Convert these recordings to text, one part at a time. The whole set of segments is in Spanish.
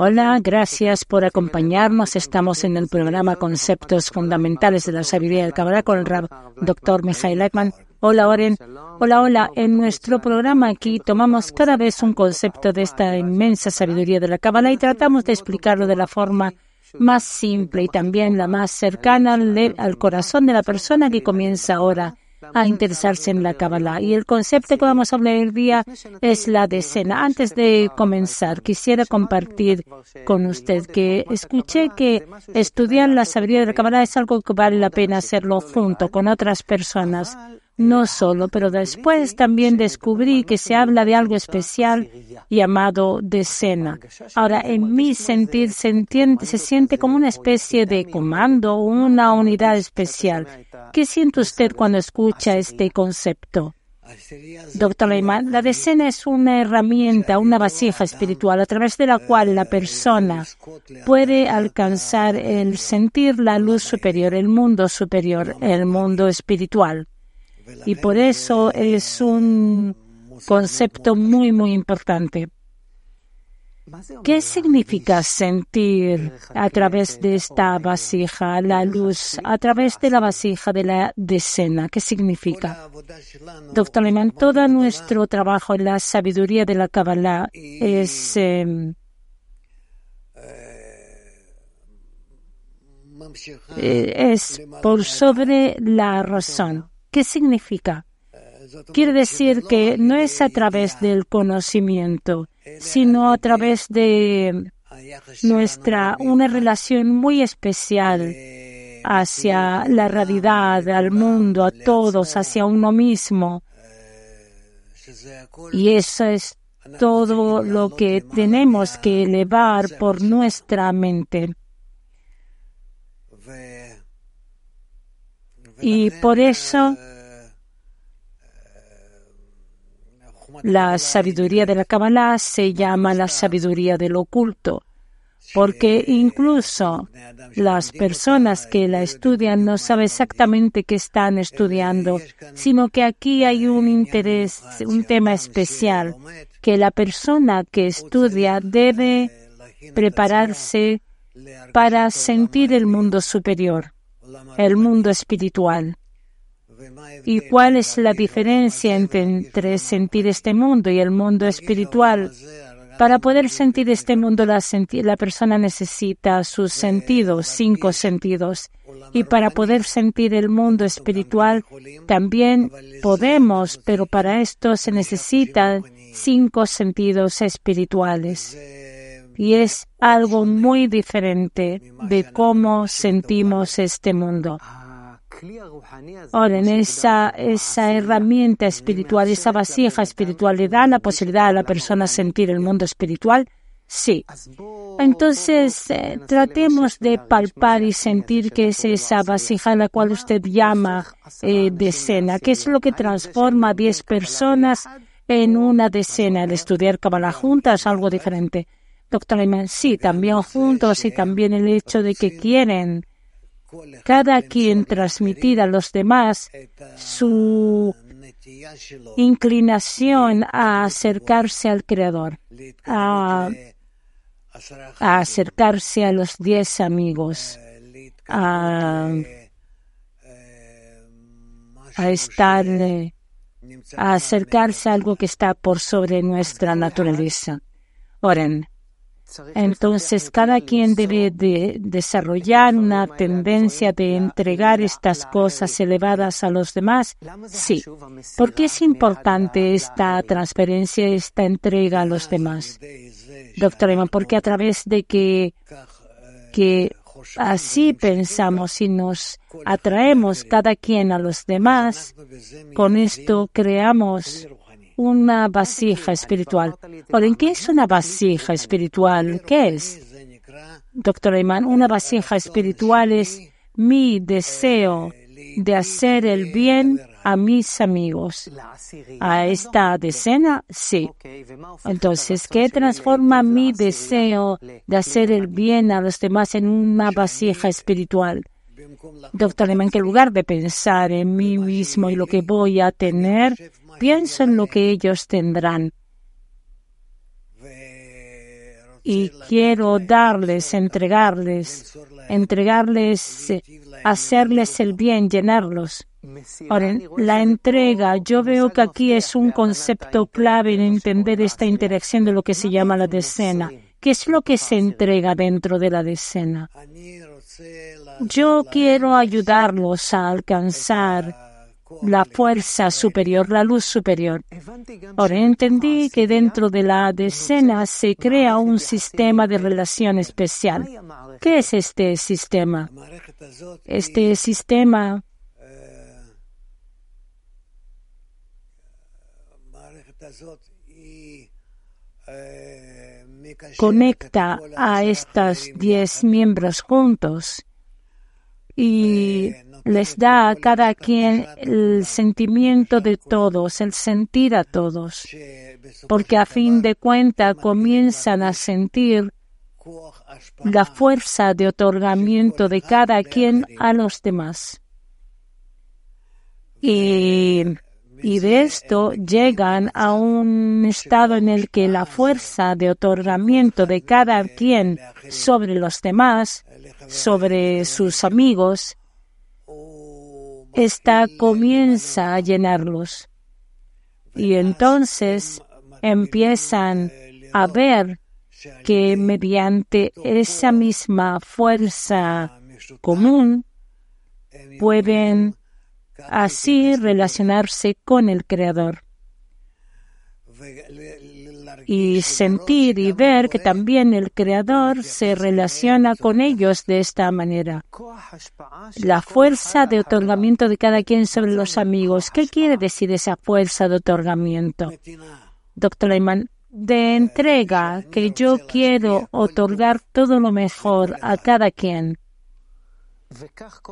Hola, gracias por acompañarnos. Estamos en el programa Conceptos Fundamentales de la Sabiduría del Kabbalah con el Rab Dr. Mijail Ekman. Hola, Oren. Hola, hola. En nuestro programa aquí tomamos cada vez un concepto de esta inmensa sabiduría de la Kabbalah y tratamos de explicarlo de la forma más simple y también la más cercana al corazón de la persona que comienza ahora a interesarse en la Kabbalah. Y el concepto que vamos a hablar el día es la decena. Antes de comenzar, quisiera compartir con usted que escuché que estudiar la sabiduría de la Kabbalah es algo que vale la pena hacerlo junto con otras personas no solo, pero después también descubrí que se habla de algo especial llamado decena. Ahora, en mi sentir se, siente como una especie de comando, una unidad especial. ¿Qué siente usted cuando escucha este concepto? Doctor Lehmann, la decena es una herramienta, una vasija espiritual a través de la cual la persona puede alcanzar el sentir la luz superior, el mundo superior, el mundo espiritual. Y por eso es un concepto muy, muy importante. ¿Qué significa sentir a través de esta vasija la luz, a través de la vasija de la decena? ¿Qué significa? Doctor Lehmann, todo nuestro trabajo en la sabiduría de la Kabbalah es, em, eh, es por sobre la razón. ¿Qué significa? Quiere decir que no es a través del conocimiento, sino a través de nuestra una relación muy especial hacia la realidad, al mundo, a todos, hacia uno mismo. Y eso es todo lo que tenemos que elevar por nuestra mente. Y por eso la sabiduría de la Kabbalah se llama la sabiduría del oculto, porque incluso las personas que la estudian no saben exactamente qué están estudiando, sino que aquí hay un interés, un tema especial, que la persona que estudia debe prepararse para sentir el mundo superior el mundo espiritual. ¿Y cuál es la diferencia entre, sentir este mundo y el mundo espiritual? Para poder sentir este mundo, la, persona necesita sus sentidos, cinco sentidos. Y para poder sentir el mundo espiritual, también podemos, pero para esto se necesitan cinco sentidos espirituales y es algo muy diferente de cómo sentimos este mundo. Ahora, en esa, esa herramienta espiritual, esa vasija espiritual, ¿le da la posibilidad a la persona sentir el mundo espiritual? Sí. Entonces, eh, tratemos de palpar y sentir que es esa vasija a la cual usted llama eh, decena, que es lo que transforma a diez personas en una decena. El estudiar Kabbalah juntas es algo diferente. Doctor Ayman, sí, también juntos y también el hecho de que quieren cada quien transmitir a los demás su inclinación a acercarse al Creador, a, acercarse a los diez amigos, a, estar, a acercarse a algo que está por sobre nuestra naturaleza. Oren. Entonces, cada quien debe de desarrollar una tendencia de entregar estas cosas elevadas a los demás. Sí. ¿Por qué es importante esta transferencia, esta entrega a los demás? Doctor Emma, porque a través de que, que así pensamos y nos atraemos cada quien a los demás, con esto creamos una vasija espiritual. Ahora, ¿en qué es una vasija espiritual? ¿Qué es? Doctor Ayman, una vasija espiritual es mi deseo de hacer el bien a mis amigos. ¿A esta decena? Sí. Entonces, ¿qué transforma mi deseo de hacer el bien a los demás en una vasija espiritual? Doctor Ayman, que en lugar de pensar en mí mismo y lo que voy a tener, pienso en lo que ellos tendrán. y quiero darles, entregarles, entregarles, hacerles el bien, llenarlos. Ahora, la entrega, yo veo que aquí es un concepto clave en entender esta interacción de lo que se llama la decena. ¿Qué es lo que se entrega dentro de la decena? Yo quiero ayudarlos a alcanzar la fuerza superior, la luz superior. Ahora entendí que dentro de la decena se crea un sistema de relación especial. ¿Qué es este sistema? Este sistema conecta a estos diez miembros juntos y les da a cada quien el sentimiento de todos, el sentir a todos, porque a fin de cuentas comienzan a sentir la fuerza de otorgamiento de cada quien a los demás. Y, y de esto llegan a un estado en el que la fuerza de otorgamiento de cada quien sobre los demás, sobre sus amigos, esta comienza a llenarlos. Y entonces empiezan a ver que mediante esa misma fuerza común pueden así relacionarse con el Creador y sentir y ver que también el Creador se relaciona con ellos de esta manera. La fuerza de otorgamiento de cada quien sobre los amigos. ¿Qué quiere decir esa fuerza de otorgamiento? Doctor Ayman, de entrega, que yo quiero otorgar todo lo mejor a cada quien.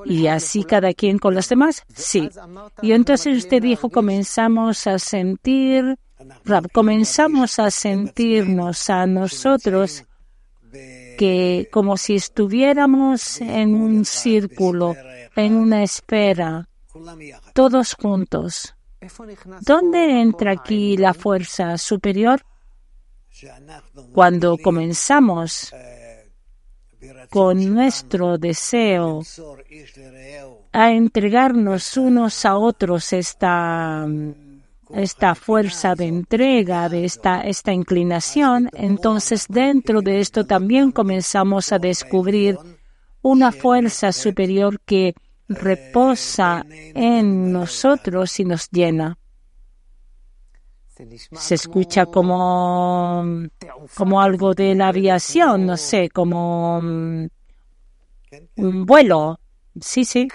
¿Y así cada quien con los demás? Sí. Y entonces usted dijo, comenzamos a sentir comenzamos a sentirnos a nosotros que como si estuviéramos en un círculo, en una espera, todos juntos. ¿Dónde entra aquí la fuerza superior? Cuando comenzamos con nuestro deseo a entregarnos unos a otros esta esta fuerza de entrega, de esta, esta inclinación, entonces dentro de esto también comenzamos a descubrir una fuerza superior que reposa en nosotros y nos llena. Se escucha como, como algo de la aviación, no sé, como un vuelo. Sí, sí.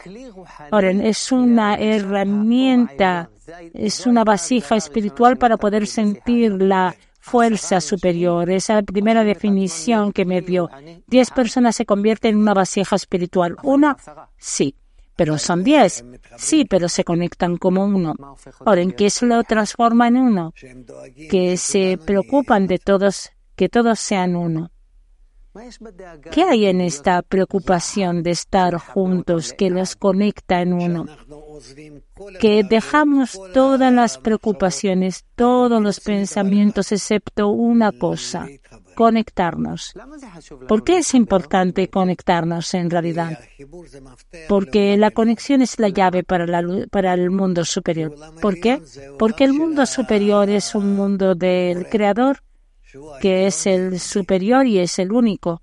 Ahora, es una herramienta es una vasija espiritual para poder sentir la fuerza superior. Esa primera definición que me dio. Diez personas se convierten en una vasija espiritual. Una, sí, pero son diez. Sí, pero se conectan como uno. Ahora, ¿en qué se lo transforma en uno? Que se preocupan de todos, que todos sean uno. ¿Qué hay en esta preocupación de estar juntos que los conecta en uno? Que dejamos todas las preocupaciones, todos los pensamientos, excepto una cosa, conectarnos. ¿Por qué es importante conectarnos en realidad? Porque la conexión es la llave para, la, para el mundo superior. ¿Por qué? Porque el mundo superior es un mundo del Creador que es el superior y es el único.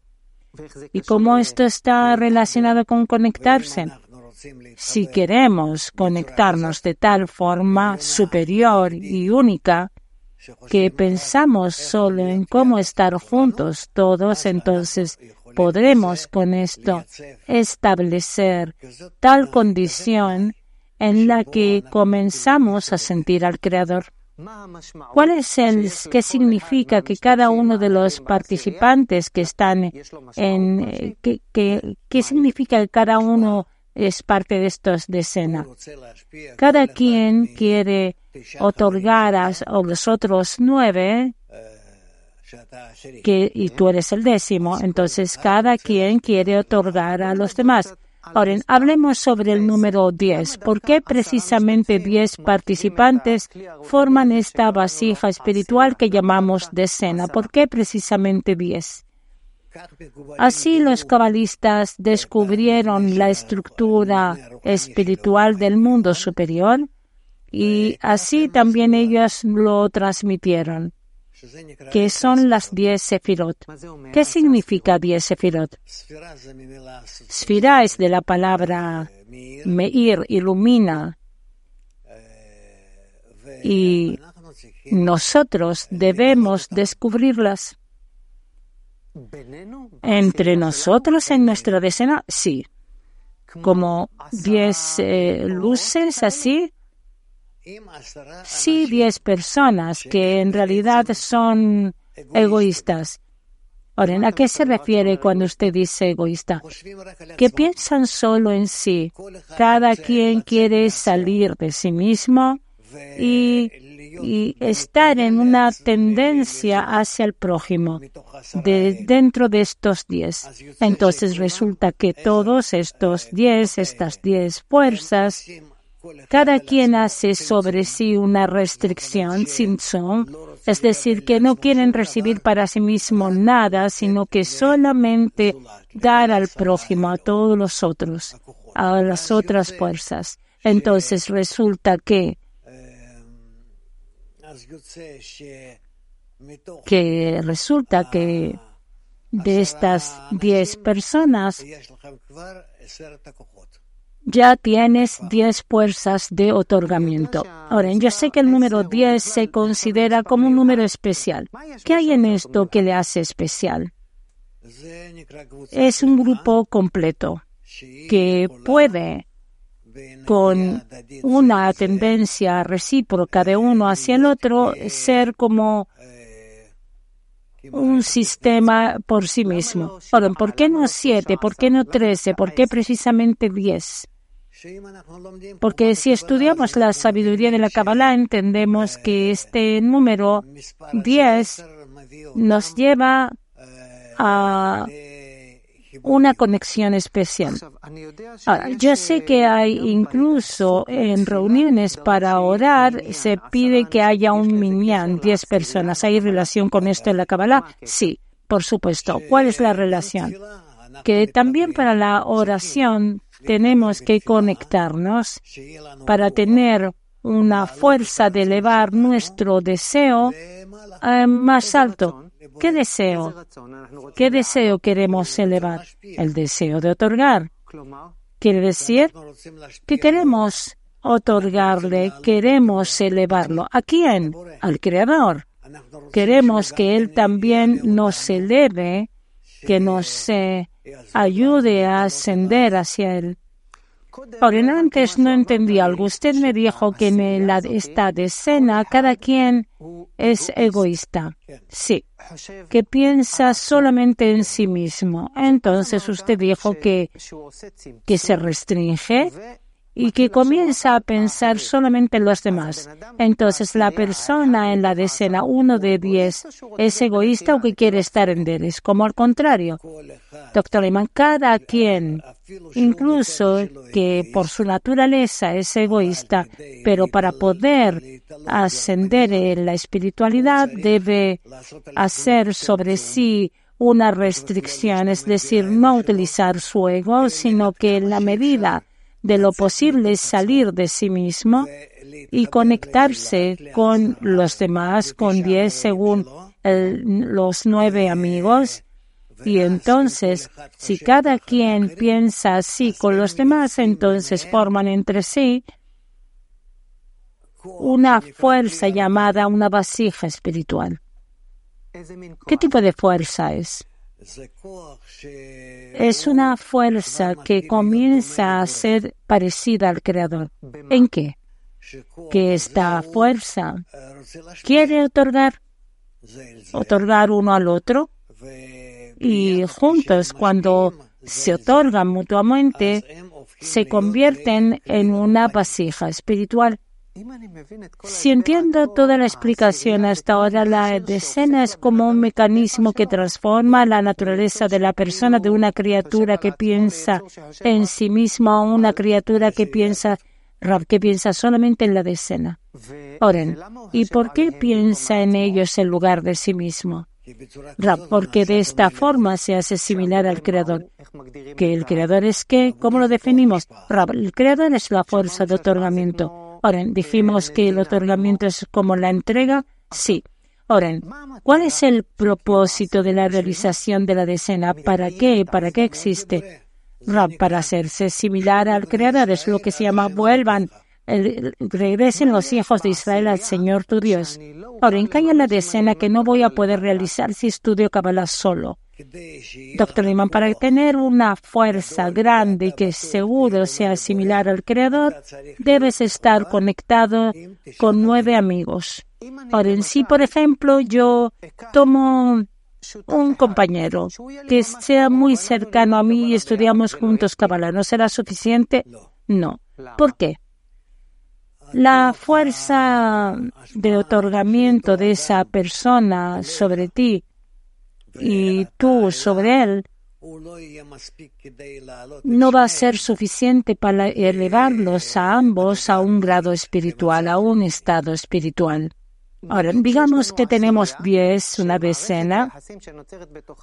¿Y cómo esto está relacionado con conectarse? Si queremos conectarnos de tal forma superior y única que pensamos solo en cómo estar juntos todos, entonces podremos con esto establecer tal condición en la que comenzamos a sentir al Creador. ¿Cuál es el, qué significa que cada uno de los participantes que están en, eh, qué, significa que cada uno es parte de estos de escena? Cada quien quiere otorgar a, los otros nueve que, y tú eres el décimo, entonces cada quien quiere otorgar a los demás. Ahora, hablemos sobre el número 10. ¿Por qué precisamente 10 participantes forman esta vasija espiritual que llamamos decena? ¿Por qué precisamente 10? Así los cabalistas descubrieron la estructura espiritual del mundo superior y así también ellos lo transmitieron, que son las diez sefirot. ¿Qué significa diez sefirot? Sfira es de la palabra meir, ilumina, y nosotros debemos descubrirlas. Entre nosotros en nuestra decena, sí. Como diez eh, luces así, sí diez personas que en realidad son egoístas. Ahora, ¿a qué se refiere cuando usted dice egoísta? Que piensan solo en sí. Cada quien quiere salir de sí mismo y, estar en una tendencia hacia el prójimo de, dentro de estos diez. Entonces resulta que todos estos diez, estas diez fuerzas, cada quien hace sobre sí una restricción sin son, es decir, que no quieren recibir para sí mismo nada, sino que solamente dar al prójimo, a todos los otros, a las otras fuerzas. Entonces resulta que que resulta que de estas diez personas ya tienes 10 fuerzas de otorgamiento. Ahora, yo sé que el número 10 se considera como un número especial. ¿Qué hay en esto que le hace especial? Es un grupo completo que puede, con una tendencia recíproca de uno hacia el otro, ser como un sistema por sí mismo. Ahora, ¿por qué no siete? ¿Por qué no trece? ¿Por qué precisamente diez? Porque si estudiamos la sabiduría de la Kabbalah, entendemos que este número 10 nos lleva a una conexión especial. yo sé que hay incluso en reuniones para orar, se pide que haya un minyan, 10 personas. ¿Hay relación con esto en la Kabbalah? Sí, por supuesto. ¿Cuál es la relación? Que también para la oración tenemos que conectarnos para tener una fuerza de elevar nuestro deseo eh, más alto. ¿Qué deseo? ¿Qué deseo queremos elevar? El deseo de otorgar. Quiere decir que queremos otorgarle, queremos elevarlo. ¿A quién? Al Creador. Queremos que Él también nos eleve, que nos eh, ayude a ascender hacia Él. Ahora, antes no entendí algo. Usted me dijo que en la, esta escena cada quien es egoísta. Sí, que piensa solamente en sí mismo. Entonces usted dijo que, que se restringe y que comienza a pensar solamente en los demás. Entonces, la persona en la decena uno de diez es egoísta o que quiere estar en Deres, como al contrario. Doctor Lehmann, cada quien, incluso que por su naturaleza es egoísta, pero para poder ascender en la espiritualidad debe hacer sobre sí una restricción, es decir, no utilizar su ego, sino que en la medida de lo posible salir de sí mismo y conectarse con los demás, con diez según los nueve amigos. Y entonces, si cada quien piensa así con los demás, entonces forman entre sí una fuerza llamada una vasija espiritual. ¿Qué tipo de fuerza es? Es una fuerza que comienza a ser parecida al Creador. ¿En qué? Que esta fuerza quiere otorgar, otorgar uno al otro y juntos cuando se otorgan mutuamente se convierten en una vasija espiritual. Si entiendo toda la explicación hasta ahora, la decena es como un mecanismo que transforma la naturaleza de la persona de una criatura que piensa en sí misma a una criatura que piensa que piensa solamente en la decena. Oren, ¿y por qué piensa en ellos en lugar de sí mismo? Rab, porque de esta forma se hace similar al Creador. ¿Que el Creador es qué? ¿Cómo lo definimos? Rab, el Creador es la fuerza de otorgamiento. Oren, dijimos que el otorgamiento es como la entrega. Sí. Oren, ¿cuál es el propósito de la realización de la decena? ¿Para qué? ¿Para qué existe? para hacerse similar al Creador. Es lo que se llama vuelvan, regresen los hijos de Israel al Señor tu Dios. Ahora, en la decena que no voy a poder realizar si estudio Kabbalah solo. Doctor Liman, para tener una fuerza grande que seguro sea similar al Creador, debes estar conectado con nueve amigos. Ahora, en sí, por ejemplo, yo tomo un compañero que sea muy cercano a mí y estudiamos juntos Kabbalah. ¿No será suficiente? No. ¿Por qué? La fuerza de otorgamiento de esa persona sobre ti y tú sobre él no va a ser suficiente para elevarlos a ambos a un grado espiritual, a un estado espiritual. Ahora, digamos que tenemos diez, una decena,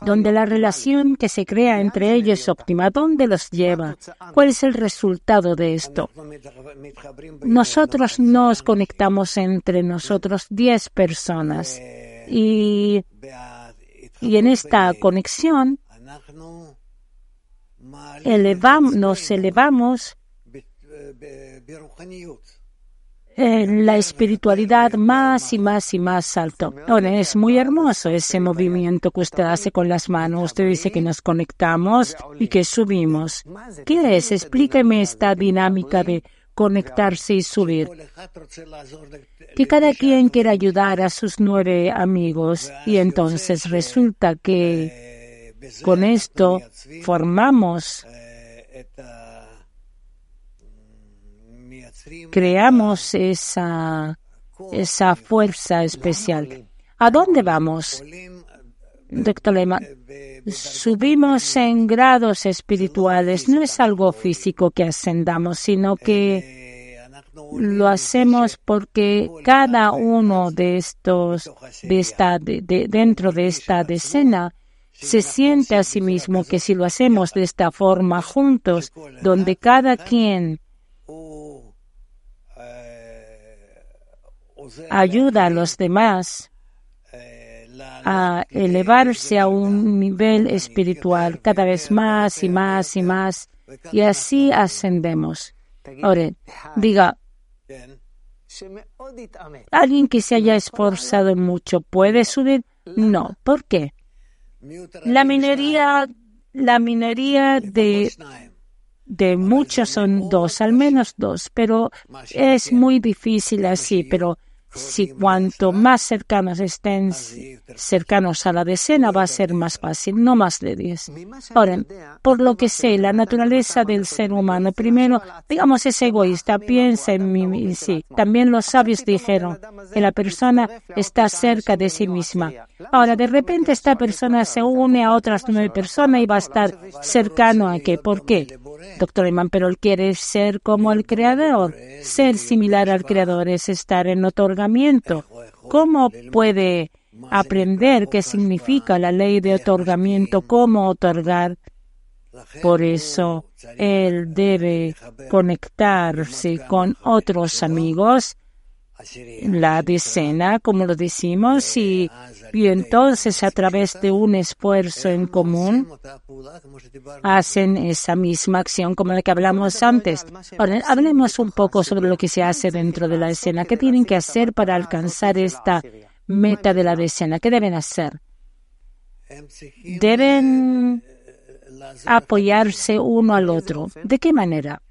donde la relación que se crea entre ellos es óptima. ¿Dónde los lleva? ¿Cuál es el resultado de esto? Nosotros nos conectamos entre nosotros diez personas y, y en esta conexión nos elevamos en la espiritualidad más y más y más alto. Es muy hermoso ese movimiento que usted hace con las manos. Usted dice que nos conectamos y que subimos. ¿Qué es? Explíqueme esta dinámica de conectarse y subir. Que cada quien quiera ayudar a sus nueve amigos y entonces resulta que con esto formamos creamos esa, esa fuerza especial. ¿A dónde vamos? Subimos en grados espirituales. No es algo físico que ascendamos, sino que lo hacemos porque cada uno de estos, de esta, de, dentro de esta decena, se siente a sí mismo que si lo hacemos de esta forma juntos, donde cada quien ayuda a los demás a elevarse a un nivel espiritual cada vez más y más y más, y así ascendemos. Ahora, diga, ¿alguien que se haya esforzado mucho puede subir? No. ¿Por qué? La minería, la minería de, de muchos son dos, al menos dos, pero es muy difícil así, pero si cuanto más cercanos estén cercanos a la decena va a ser más fácil, no más de 10. Ahora, por lo que sé, la naturaleza del ser humano, primero, digamos, es egoísta, piensa en mí sí. También los sabios dijeron que la persona está cerca de sí misma. Ahora, de repente esta persona se une a otras nueve personas y va a estar cercano a qué. ¿Por qué? Doctor Iman, pero él quiere ser como el creador. Ser similar al creador es estar en otorgamiento. ¿Cómo puede aprender qué significa la ley de otorgamiento, cómo otorgar? Por eso él debe conectarse con otros amigos la decena, como lo decimos, y, y, entonces a través de un esfuerzo en común hacen esa misma acción como la que hablamos antes. Ahora, hablemos un poco sobre lo que se hace dentro de la escena. ¿Qué tienen que hacer para alcanzar esta meta de la decena? ¿Qué deben hacer? Deben apoyarse uno al otro. ¿De qué manera?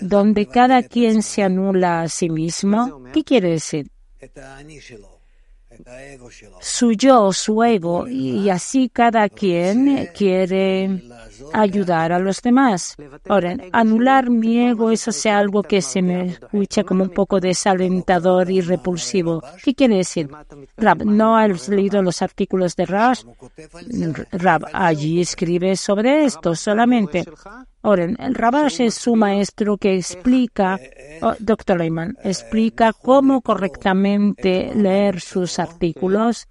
Donde cada quien se anula a sí mismo. ¿Qué quiere decir? su yo, su ego, y así cada quien quiere ayudar a los demás. Ahora, anular mi ego, eso sea algo que se me escucha como un poco desalentador y repulsivo. ¿Qué quiere decir? Rab, ¿no has leído los artículos de Rash? Rab, allí escribe sobre esto solamente. Ahora, el Rabash es su maestro que explica, oh, doctor Lehman, explica cómo correctamente leer sus artículos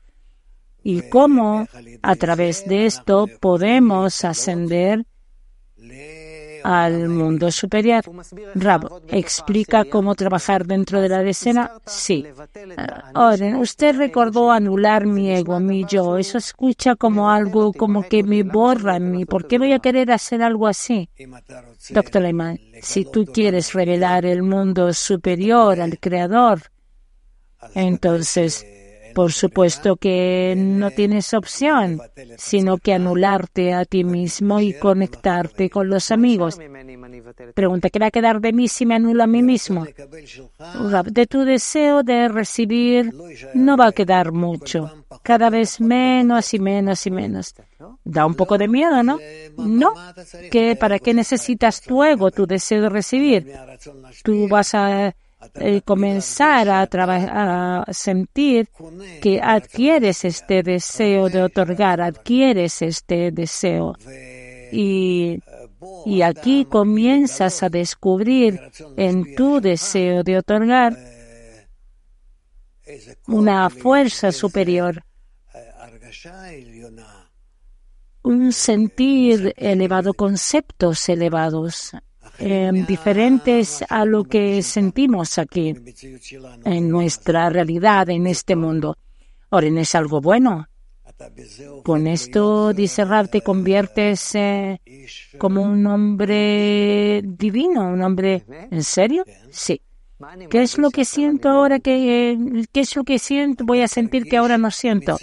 y cómo a través de esto podemos ascender al mundo superior. Rab, ¿explica cómo trabajar dentro de la decena? Sí. Ahora, usted recordó anular mi ego, mi yo. Eso escucha como algo como que me borra en mí. ¿Por qué voy a querer hacer algo así? Doctor Lehmann, si tú quieres revelar el mundo superior al Creador, entonces por supuesto que no tienes opción, sino que anularte a ti mismo y conectarte con los amigos. Pregunta, ¿qué va a quedar de mí si me anulo a mí mismo? De tu deseo de recibir no va a quedar mucho, cada vez menos y menos y menos. Da un poco de miedo, ¿no? No, que para qué necesitas tu ego, tu deseo de recibir. Tú vas a comenzar a, a sentir que adquieres este deseo de otorgar, adquieres este deseo. Y, y aquí comienzas a descubrir en tu deseo de otorgar una fuerza superior, un sentir elevado, conceptos elevados. Em, diferentes a lo que sentimos aquí en nuestra realidad, en este mundo. ¿no es algo bueno? Con esto, dice te conviertes eh, como un hombre divino, un hombre... ¿En serio? Sí. ¿Qué es lo que siento ahora? Que, ¿Qué es lo que siento? Voy a sentir que ahora no siento.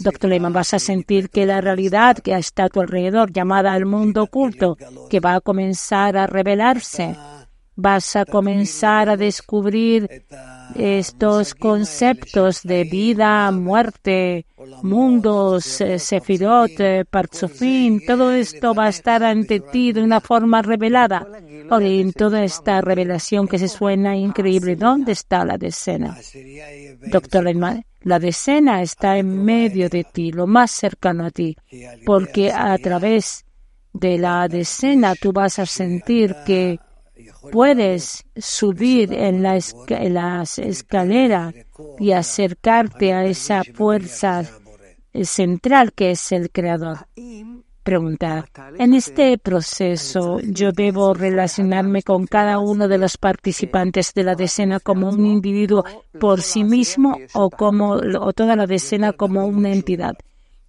Doctor Lehman, vas a sentir que la realidad que está a tu alrededor, llamada el mundo oculto, que va a comenzar a revelarse, vas a comenzar a descubrir estos conceptos de vida, muerte, mundos, eh, sefirot, eh, parzufim, todo esto va a estar ante ti de una forma revelada. Ahora, en toda esta revelación que se suena increíble, ¿dónde está la decena? Doctor la decena está en medio de ti, lo más cercano a ti, porque a través de la decena tú vas a sentir que puedes subir en, la las escaleras y acercarte a esa fuerza central que es el Creador. Preguntar, en este proceso yo debo relacionarme con cada uno de los participantes de la decena como un individuo por sí mismo o como o toda la decena como una entidad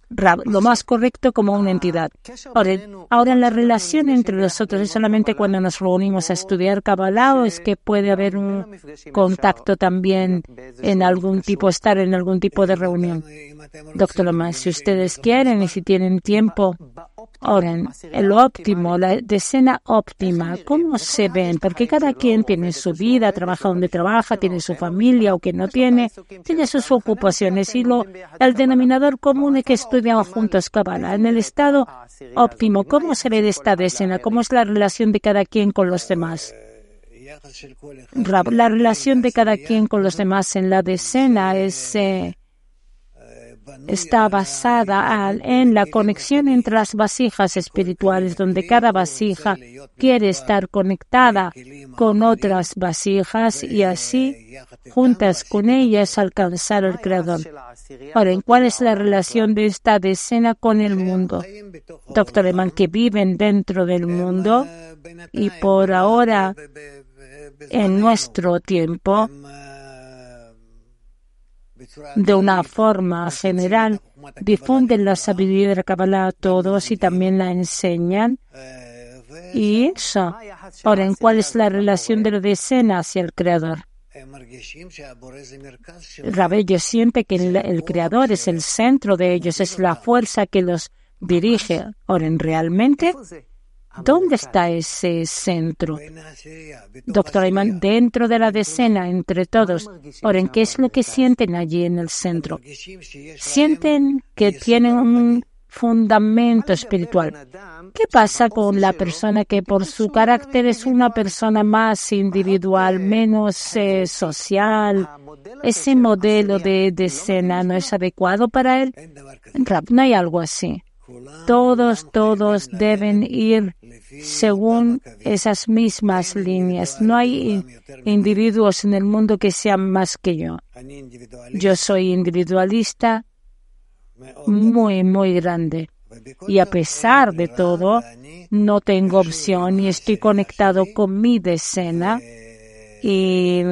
lo más correcto como una entidad. Ahora, ahora la relación entre nosotros es solamente cuando nos reunimos a estudiar Kabbalah o es que puede haber un contacto también en algún tipo, estar en algún tipo de reunión. Doctor Lomás, si ustedes quieren y si tienen tiempo, oren. El óptimo, la decena óptima, ¿cómo se ven? Porque cada quien tiene su vida, trabaja donde trabaja, tiene su familia o que no tiene, tiene sus ocupaciones y lo, el denominador común es que estudian juntos Kabbalah. En el estado óptimo, ¿cómo se ve esta decena? ¿Cómo es la relación de cada quien con los demás? La relación de cada quien con los demás en la decena es eh, está basada en la conexión entre las vasijas espirituales, donde cada vasija quiere estar conectada con otras vasijas y así, juntas con ellas, alcanzar al Creador. Ahora, ¿cuál es la relación de esta decena con el mundo? Doctor Eman, que viven dentro del mundo y por ahora, en nuestro tiempo, de una forma general, difunden la sabiduría de la Kabbalah a todos y también la enseñan. Y eso. Ahora, ¿en cuál es la relación de la decena hacia el Creador? Rabello siente que el, el, Creador es el centro de ellos, es la fuerza que los dirige. Ahora, ¿realmente ¿Dónde está ese centro? Doctor Ayman, dentro de la decena, entre todos. Ahora, ¿qué es lo que sienten allí en el centro? Sienten que tienen un fundamento espiritual. ¿Qué pasa con la persona que por su carácter es una persona más individual, menos eh, social? ¿Ese modelo de decena no es adecuado para él? No hay algo así. Todos, todos deben ir según esas mismas líneas. No hay individuos en el mundo que sean más que yo. Yo soy individualista muy, muy grande. Y a pesar de todo, no tengo opción y estoy conectado con mi decena y,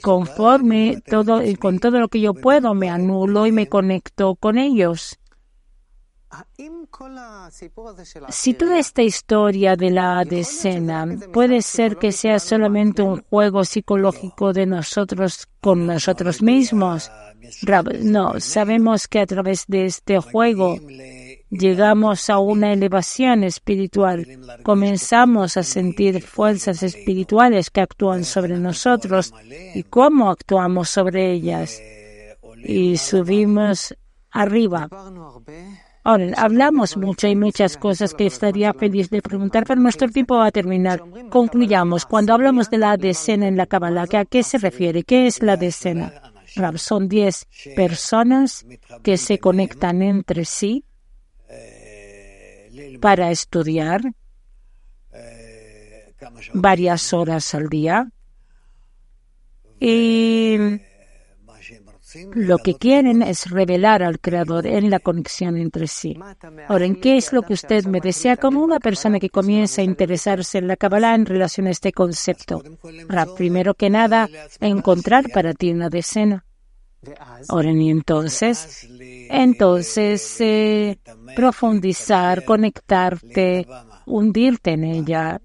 conforme todo, y con todo lo que yo puedo me anulo y me conecto con ellos. Si toda esta historia de la decena puede ser que sea solamente un juego psicológico de nosotros con nosotros mismos, no, sabemos que a través de este juego llegamos a una elevación espiritual, comenzamos a sentir fuerzas espirituales que actúan sobre nosotros y cómo actuamos sobre ellas. y subimos arriba. Ahora, hablamos mucho y muchas cosas que estaría feliz de preguntar, pero nuestro tiempo va a terminar. Concluyamos. Cuando hablamos de la decena en la Kabbalah, ¿a qué se refiere? ¿Qué es la decena? Son diez personas que se conectan entre sí para estudiar varias horas al día y lo que quieren es revelar al Creador en la conexión entre sí. Ahora, ¿en qué es lo que usted me desea como una persona que comienza a interesarse en la Kabbalah en relación a este concepto? primero que nada, encontrar para ti una decena. Ahora, y entonces, entonces eh, profundizar, conectarte, hundirte en ella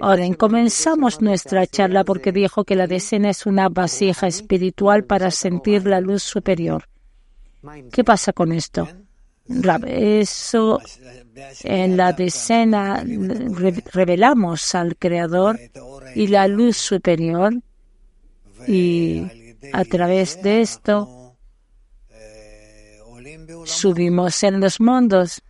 Ahora, comenzamos nuestra charla porque dijo que la decena es una vasija espiritual para sentir la luz superior. ¿Qué pasa con esto? Eso en la decena revelamos al Creador y la luz superior. Y a través de esto subimos en los mundos.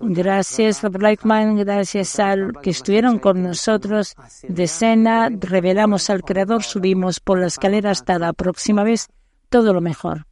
Gracias, Lightman, gracias al que estuvieron con nosotros de cena, revelamos al Creador, subimos por la escalera hasta la próxima vez. Todo lo mejor.